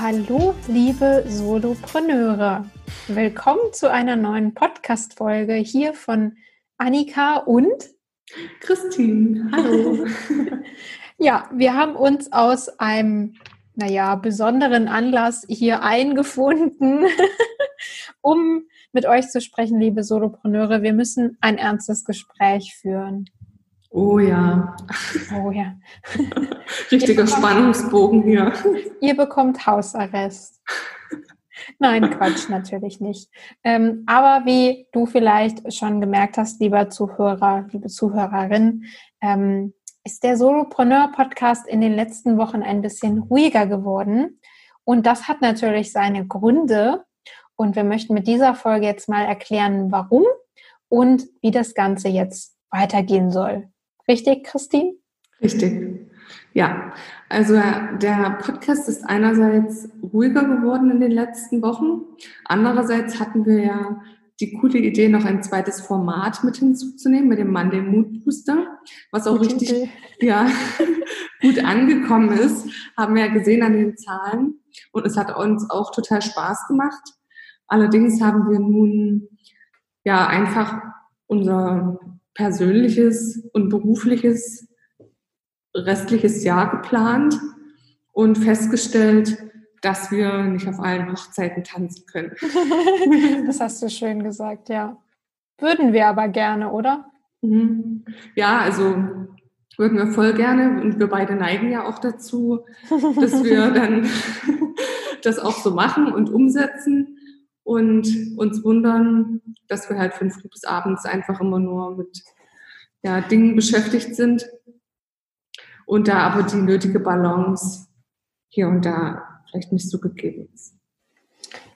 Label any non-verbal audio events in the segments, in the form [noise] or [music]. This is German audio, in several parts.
Hallo, liebe Solopreneure. Willkommen zu einer neuen Podcast-Folge hier von Annika und Christine, hallo. [laughs] ja, wir haben uns aus einem, naja, besonderen Anlass hier eingefunden, [laughs] um mit euch zu sprechen, liebe Solopreneure. Wir müssen ein ernstes Gespräch führen. Oh ja. Oh ja. [laughs] Richtiger Spannungsbogen hier. Ihr bekommt Hausarrest. Nein, Quatsch, natürlich nicht. Ähm, aber wie du vielleicht schon gemerkt hast, lieber Zuhörer, liebe Zuhörerin, ähm, ist der Solopreneur-Podcast in den letzten Wochen ein bisschen ruhiger geworden. Und das hat natürlich seine Gründe. Und wir möchten mit dieser Folge jetzt mal erklären, warum und wie das Ganze jetzt weitergehen soll. Richtig, Christine? Richtig. Ja, also der Podcast ist einerseits ruhiger geworden in den letzten Wochen. Andererseits hatten wir ja die coole Idee, noch ein zweites Format mit hinzuzunehmen, mit dem Monday Mood Booster, was auch Gute richtig Idee. ja, [laughs] gut angekommen ist, haben wir ja gesehen an den Zahlen. Und es hat uns auch total Spaß gemacht. Allerdings haben wir nun ja einfach unser persönliches und berufliches restliches Jahr geplant und festgestellt, dass wir nicht auf allen Hochzeiten tanzen können. [laughs] das hast du schön gesagt, ja. Würden wir aber gerne, oder? Mhm. Ja, also würden wir voll gerne und wir beide neigen ja auch dazu, dass wir [laughs] dann [laughs] das auch so machen und umsetzen und uns wundern, dass wir halt von früh bis abends einfach immer nur mit ja, Dingen beschäftigt sind und da aber die nötige Balance hier und da vielleicht nicht so gegeben ist.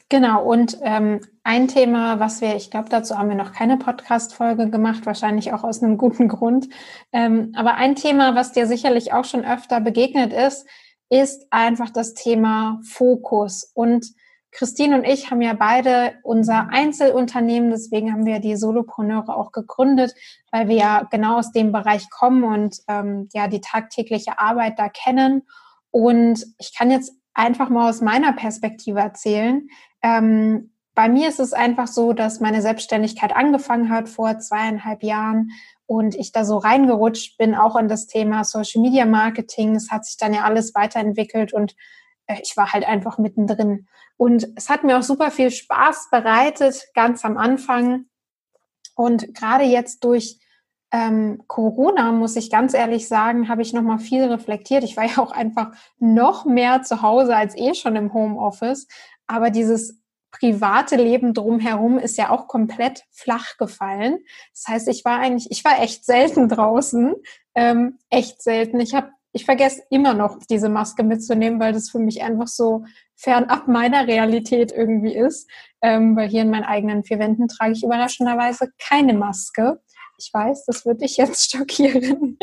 Genau, und ähm, ein Thema, was wir, ich glaube, dazu haben wir noch keine Podcast-Folge gemacht, wahrscheinlich auch aus einem guten Grund. Ähm, aber ein Thema, was dir sicherlich auch schon öfter begegnet ist, ist einfach das Thema Fokus. Und Christine und ich haben ja beide unser Einzelunternehmen, deswegen haben wir die Solopreneure auch gegründet, weil wir ja genau aus dem Bereich kommen und ähm, ja die tagtägliche Arbeit da kennen. Und ich kann jetzt einfach mal aus meiner Perspektive erzählen. Ähm, bei mir ist es einfach so, dass meine Selbstständigkeit angefangen hat vor zweieinhalb Jahren und ich da so reingerutscht bin, auch in das Thema Social Media Marketing. Es hat sich dann ja alles weiterentwickelt und ich war halt einfach mittendrin. Und es hat mir auch super viel Spaß bereitet, ganz am Anfang. Und gerade jetzt durch ähm, Corona, muss ich ganz ehrlich sagen, habe ich nochmal viel reflektiert. Ich war [laughs] ja auch einfach noch mehr zu Hause als eh schon im Homeoffice. Aber dieses private Leben drumherum ist ja auch komplett flach gefallen. Das heißt, ich war eigentlich, ich war echt selten draußen, ähm, echt selten. Ich habe ich vergesse immer noch, diese Maske mitzunehmen, weil das für mich einfach so fernab meiner Realität irgendwie ist. Ähm, weil hier in meinen eigenen vier Wänden trage ich überraschenderweise keine Maske. Ich weiß, das wird dich jetzt [laughs] schockieren.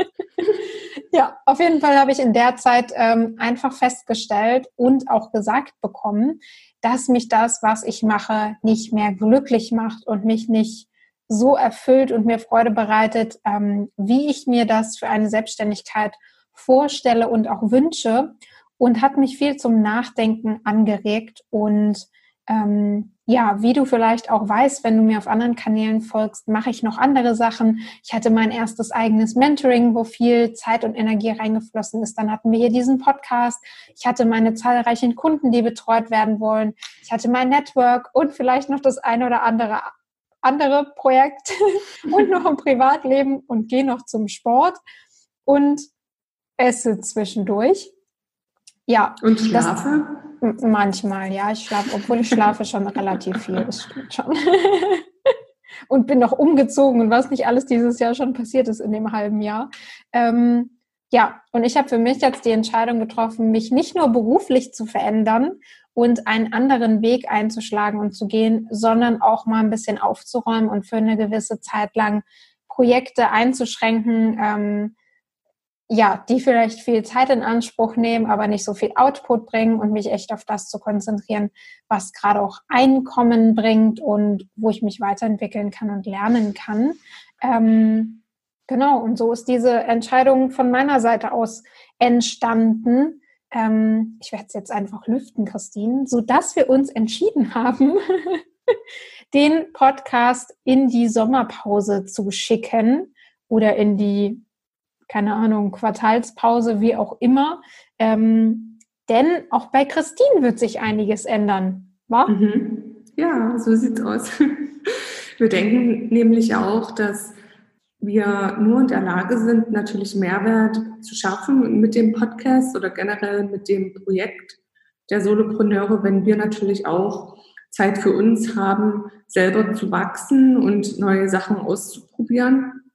[laughs] ja, auf jeden Fall habe ich in der Zeit ähm, einfach festgestellt und auch gesagt bekommen, dass mich das, was ich mache, nicht mehr glücklich macht und mich nicht so erfüllt und mir Freude bereitet, ähm, wie ich mir das für eine Selbstständigkeit vorstelle und auch wünsche und hat mich viel zum Nachdenken angeregt. Und ähm, ja, wie du vielleicht auch weißt, wenn du mir auf anderen Kanälen folgst, mache ich noch andere Sachen. Ich hatte mein erstes eigenes Mentoring, wo viel Zeit und Energie reingeflossen ist. Dann hatten wir hier diesen Podcast. Ich hatte meine zahlreichen Kunden, die betreut werden wollen. Ich hatte mein Network und vielleicht noch das eine oder andere andere Projekte [laughs] und noch ein Privatleben und gehe noch zum Sport und esse zwischendurch. Ja. Und schlafe? Das, manchmal, ja. Ich schlafe, obwohl ich schlafe schon relativ viel. Das stimmt schon. [laughs] und bin noch umgezogen und was nicht alles dieses Jahr schon passiert ist in dem halben Jahr. Ähm, ja, und ich habe für mich jetzt die Entscheidung getroffen, mich nicht nur beruflich zu verändern und einen anderen Weg einzuschlagen und zu gehen, sondern auch mal ein bisschen aufzuräumen und für eine gewisse Zeit lang Projekte einzuschränken, ähm, ja, die vielleicht viel Zeit in Anspruch nehmen, aber nicht so viel Output bringen und mich echt auf das zu konzentrieren, was gerade auch Einkommen bringt und wo ich mich weiterentwickeln kann und lernen kann. Ähm, genau, und so ist diese Entscheidung von meiner Seite aus entstanden. Ähm, ich werde es jetzt einfach lüften, Christine, so dass wir uns entschieden haben, [laughs] den Podcast in die Sommerpause zu schicken oder in die keine Ahnung, Quartalspause, wie auch immer. Ähm, denn auch bei Christine wird sich einiges ändern. Wa? Mhm. Ja, so sieht's aus. [laughs] Wir denken nämlich auch, dass wir nur in der Lage sind, natürlich Mehrwert zu schaffen mit dem Podcast oder generell mit dem Projekt der Solopreneure, wenn wir natürlich auch Zeit für uns haben, selber zu wachsen und neue Sachen auszuprobieren.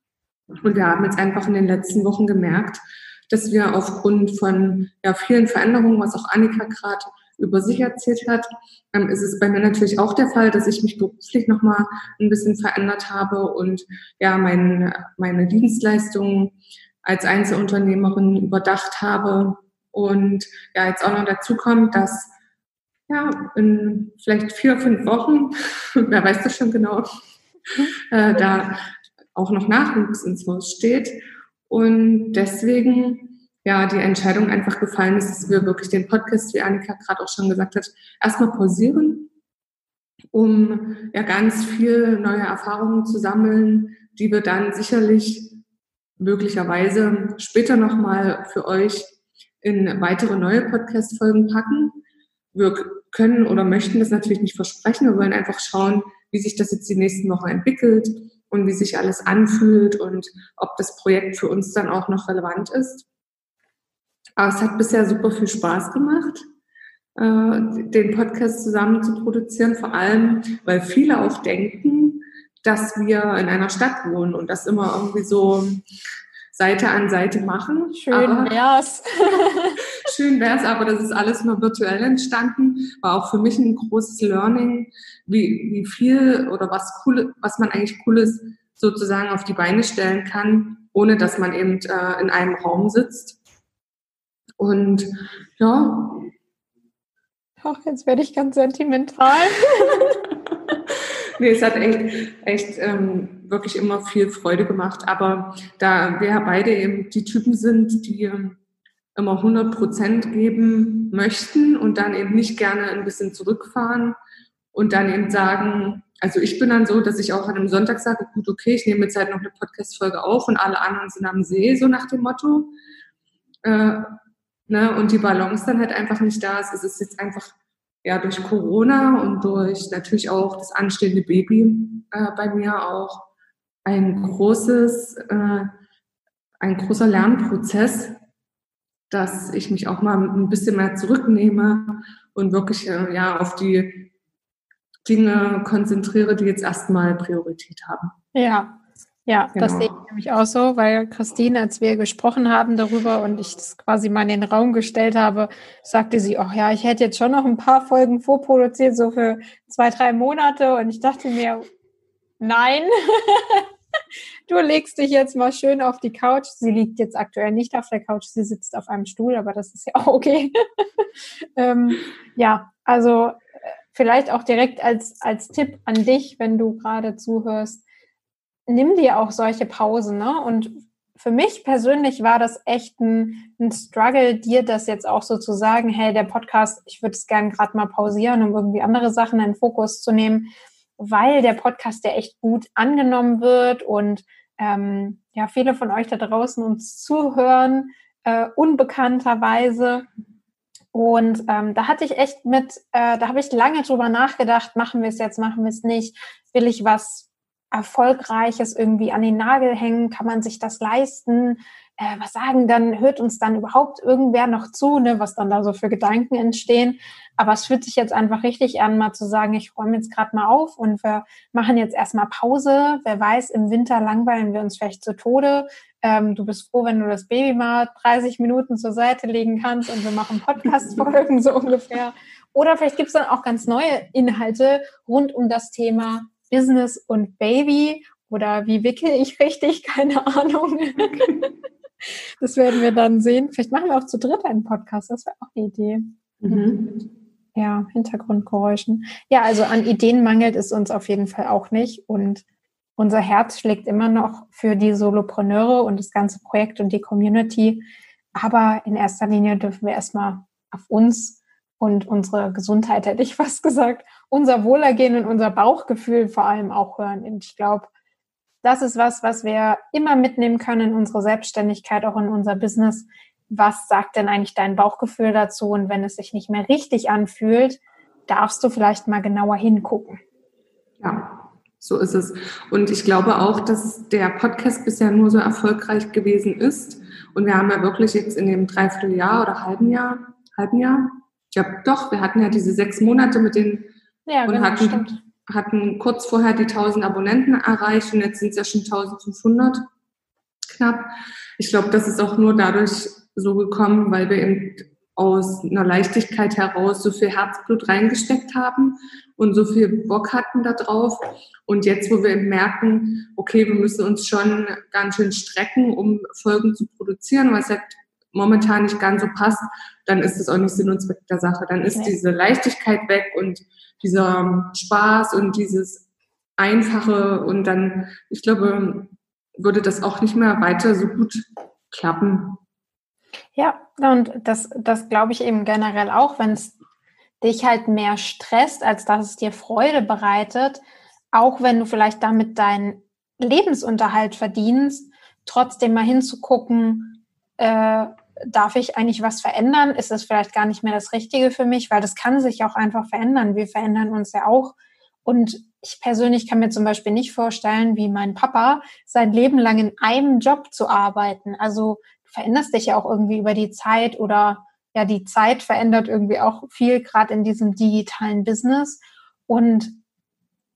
Und wir haben jetzt einfach in den letzten Wochen gemerkt, dass wir aufgrund von ja, vielen Veränderungen, was auch Annika gerade über sich erzählt hat, ähm, ist es bei mir natürlich auch der Fall, dass ich mich beruflich nochmal ein bisschen verändert habe und ja, mein, meine Dienstleistungen als Einzelunternehmerin überdacht habe. Und ja, jetzt auch noch dazu kommt, dass ja, in vielleicht vier, fünf Wochen, [laughs] wer weiß das schon genau, äh, da auch noch Nachwuchs ins Haus steht. Und deswegen ja die Entscheidung einfach gefallen ist, dass wir wirklich den Podcast, wie Annika gerade auch schon gesagt hat, erstmal pausieren, um ja ganz viel neue Erfahrungen zu sammeln, die wir dann sicherlich möglicherweise später nochmal für euch in weitere neue Podcast-Folgen packen. Wir können oder möchten das natürlich nicht versprechen. Wir wollen einfach schauen, wie sich das jetzt die nächsten Wochen entwickelt, und wie sich alles anfühlt und ob das Projekt für uns dann auch noch relevant ist. Aber es hat bisher super viel Spaß gemacht, äh, den Podcast zusammen zu produzieren, vor allem, weil viele auch denken, dass wir in einer Stadt wohnen und das immer irgendwie so Seite an Seite machen. Schön aber, wär's. [laughs] schön wär's, aber das ist alles nur virtuell entstanden. War auch für mich ein großes Learning, wie, wie viel oder was cool, was man eigentlich Cooles sozusagen auf die Beine stellen kann, ohne dass man eben äh, in einem Raum sitzt. Und ja. Ach, jetzt werde ich ganz sentimental. [laughs] nee, es hat echt, echt ähm, wirklich immer viel Freude gemacht. Aber da wir beide eben die Typen sind, die ähm, immer 100 Prozent geben möchten und dann eben nicht gerne ein bisschen zurückfahren und dann eben sagen, also ich bin dann so, dass ich auch an einem Sonntag sage, gut, okay, ich nehme jetzt halt noch eine Podcast-Folge auf und alle anderen sind am See, so nach dem Motto. Äh, ne, und die Balance dann halt einfach nicht da ist. Es ist jetzt einfach ja durch Corona und durch natürlich auch das anstehende Baby äh, bei mir auch ein großes, äh, ein großer Lernprozess, dass ich mich auch mal ein bisschen mehr zurücknehme und wirklich äh, ja auf die Dinge konzentriere, die jetzt erstmal Priorität haben. Ja, ja, genau. das sehe ich nämlich auch so, weil Christine, als wir gesprochen haben darüber und ich das quasi mal in den Raum gestellt habe, sagte sie, ach ja, ich hätte jetzt schon noch ein paar Folgen vorproduziert, so für zwei, drei Monate. Und ich dachte mir, nein, [laughs] du legst dich jetzt mal schön auf die Couch. Sie liegt jetzt aktuell nicht auf der Couch, sie sitzt auf einem Stuhl, aber das ist ja auch okay. [laughs] ähm, ja, also äh, vielleicht auch direkt als, als Tipp an dich, wenn du gerade zuhörst nimm dir auch solche Pausen, ne? Und für mich persönlich war das echt ein, ein Struggle, dir das jetzt auch so zu sagen, hey, der Podcast, ich würde es gerne gerade mal pausieren, um irgendwie andere Sachen in den Fokus zu nehmen, weil der Podcast ja echt gut angenommen wird und ähm, ja, viele von euch da draußen uns zuhören, äh, unbekannterweise. Und ähm, da hatte ich echt mit, äh, da habe ich lange drüber nachgedacht, machen wir es jetzt, machen wir es nicht, will ich was Erfolgreiches irgendwie an den Nagel hängen? Kann man sich das leisten? Äh, was sagen dann, hört uns dann überhaupt irgendwer noch zu, ne, was dann da so für Gedanken entstehen? Aber es fühlt sich jetzt einfach richtig an, mal zu sagen, ich räume jetzt gerade mal auf und wir machen jetzt erstmal Pause. Wer weiß, im Winter langweilen wir uns vielleicht zu Tode. Ähm, du bist froh, wenn du das Baby mal 30 Minuten zur Seite legen kannst und wir machen Podcast-Folgen [laughs] so ungefähr. Oder vielleicht gibt es dann auch ganz neue Inhalte rund um das Thema Business und Baby oder wie wickel ich richtig, [laughs] keine Ahnung. [laughs] das werden wir dann sehen. Vielleicht machen wir auch zu dritt einen Podcast, das wäre auch eine Idee. Mhm. Ja, Hintergrundgeräuschen. Ja, also an Ideen mangelt es uns auf jeden Fall auch nicht. Und unser Herz schlägt immer noch für die Solopreneure und das ganze Projekt und die Community. Aber in erster Linie dürfen wir erstmal auf uns und unsere Gesundheit, hätte ich fast gesagt, unser Wohlergehen und unser Bauchgefühl vor allem auch hören. Und ich glaube, das ist was, was wir immer mitnehmen können in unsere Selbstständigkeit, auch in unser Business. Was sagt denn eigentlich dein Bauchgefühl dazu? Und wenn es sich nicht mehr richtig anfühlt, darfst du vielleicht mal genauer hingucken. Ja, so ist es. Und ich glaube auch, dass der Podcast bisher nur so erfolgreich gewesen ist. Und wir haben ja wirklich jetzt in dem Dreivierteljahr oder halben Jahr, halben Jahr, ja doch, wir hatten ja diese sechs Monate mit den ja, und genau, hatten, stimmt. hatten kurz vorher die 1000 Abonnenten erreicht und jetzt sind es ja schon 1500 knapp. Ich glaube, das ist auch nur dadurch so gekommen, weil wir eben aus einer Leichtigkeit heraus so viel Herzblut reingesteckt haben und so viel Bock hatten da drauf. Und jetzt, wo wir merken, okay, wir müssen uns schon ganz schön strecken, um Folgen zu produzieren, was halt momentan nicht ganz so passt, dann ist es auch nicht Sinn und Zweck der Sache. Dann ist nee. diese Leichtigkeit weg und dieser Spaß und dieses Einfache und dann, ich glaube, würde das auch nicht mehr weiter so gut klappen. Ja, und das, das glaube ich eben generell auch, wenn es dich halt mehr stresst, als dass es dir Freude bereitet, auch wenn du vielleicht damit deinen Lebensunterhalt verdienst, trotzdem mal hinzugucken, äh, darf ich eigentlich was verändern? Ist es vielleicht gar nicht mehr das Richtige für mich? Weil das kann sich auch einfach verändern. Wir verändern uns ja auch. Und ich persönlich kann mir zum Beispiel nicht vorstellen, wie mein Papa sein Leben lang in einem Job zu arbeiten. Also du veränderst dich ja auch irgendwie über die Zeit oder ja, die Zeit verändert irgendwie auch viel, gerade in diesem digitalen Business. Und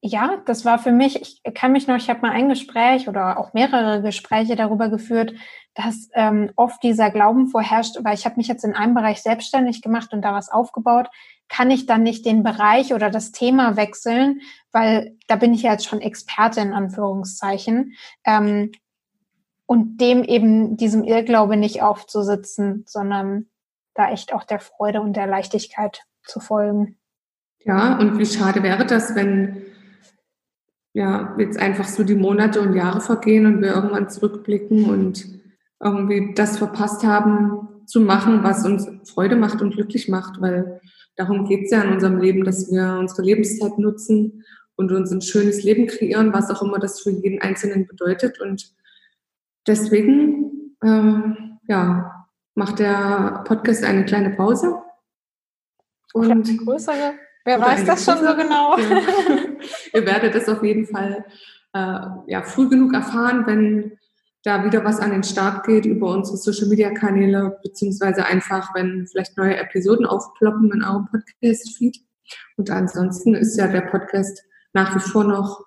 ja, das war für mich, ich kann mich noch, ich habe mal ein Gespräch oder auch mehrere Gespräche darüber geführt, dass ähm, oft dieser Glauben vorherrscht, weil ich habe mich jetzt in einem Bereich selbstständig gemacht und da was aufgebaut, kann ich dann nicht den Bereich oder das Thema wechseln, weil da bin ich ja jetzt schon Experte in Anführungszeichen. Ähm, und dem eben diesem Irrglaube nicht aufzusitzen, sondern da echt auch der Freude und der Leichtigkeit zu folgen. Ja, und wie schade wäre das, wenn ja, jetzt einfach so die Monate und Jahre vergehen und wir irgendwann zurückblicken und irgendwie das verpasst haben zu machen, was uns Freude macht und glücklich macht, weil darum geht es ja in unserem Leben, dass wir unsere Lebenszeit nutzen und uns ein schönes Leben kreieren, was auch immer das für jeden Einzelnen bedeutet. Und deswegen, äh, ja, macht der Podcast eine kleine Pause. Und eine größere Wer weiß das schon so genau? Ja. [laughs] Ihr werdet es auf jeden Fall äh, ja, früh genug erfahren, wenn da wieder was an den Start geht über unsere Social Media Kanäle, beziehungsweise einfach, wenn vielleicht neue Episoden aufploppen in eurem Podcast-Feed. Und ansonsten ist ja der Podcast nach wie vor noch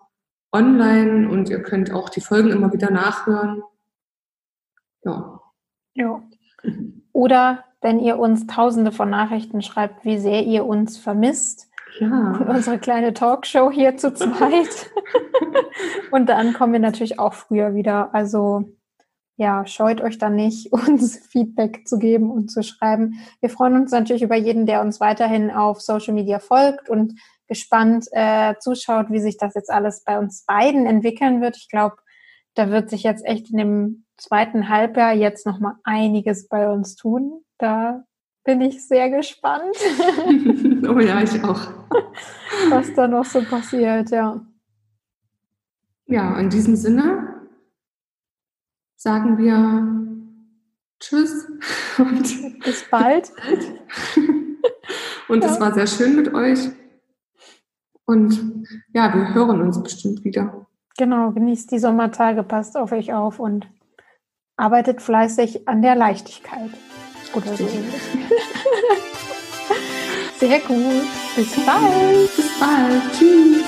online und ihr könnt auch die Folgen immer wieder nachhören. Ja. Ja. Oder wenn ihr uns tausende von Nachrichten schreibt, wie sehr ihr uns vermisst, ja. Und [laughs] unsere kleine Talkshow hier zu zweit. [laughs] und dann kommen wir natürlich auch früher wieder. Also ja, scheut euch da nicht, [laughs] uns Feedback zu geben und zu schreiben. Wir freuen uns natürlich über jeden, der uns weiterhin auf Social Media folgt und gespannt äh, zuschaut, wie sich das jetzt alles bei uns beiden entwickeln wird. Ich glaube, da wird sich jetzt echt in dem zweiten Halbjahr jetzt noch mal einiges bei uns tun. Da bin ich sehr gespannt. [laughs] oh ja, ich auch. [laughs] Was da noch so passiert, ja. Ja, in diesem Sinne sagen wir Tschüss [laughs] und bis bald. und es war sehr schön mit euch. Und ja, wir hören uns bestimmt wieder. Genau, genießt die Sommertage, passt auf euch auf und arbeitet fleißig an der Leichtigkeit. Oder so. [laughs] Sehr gut. Bis bald. Bis bald. Tschüss.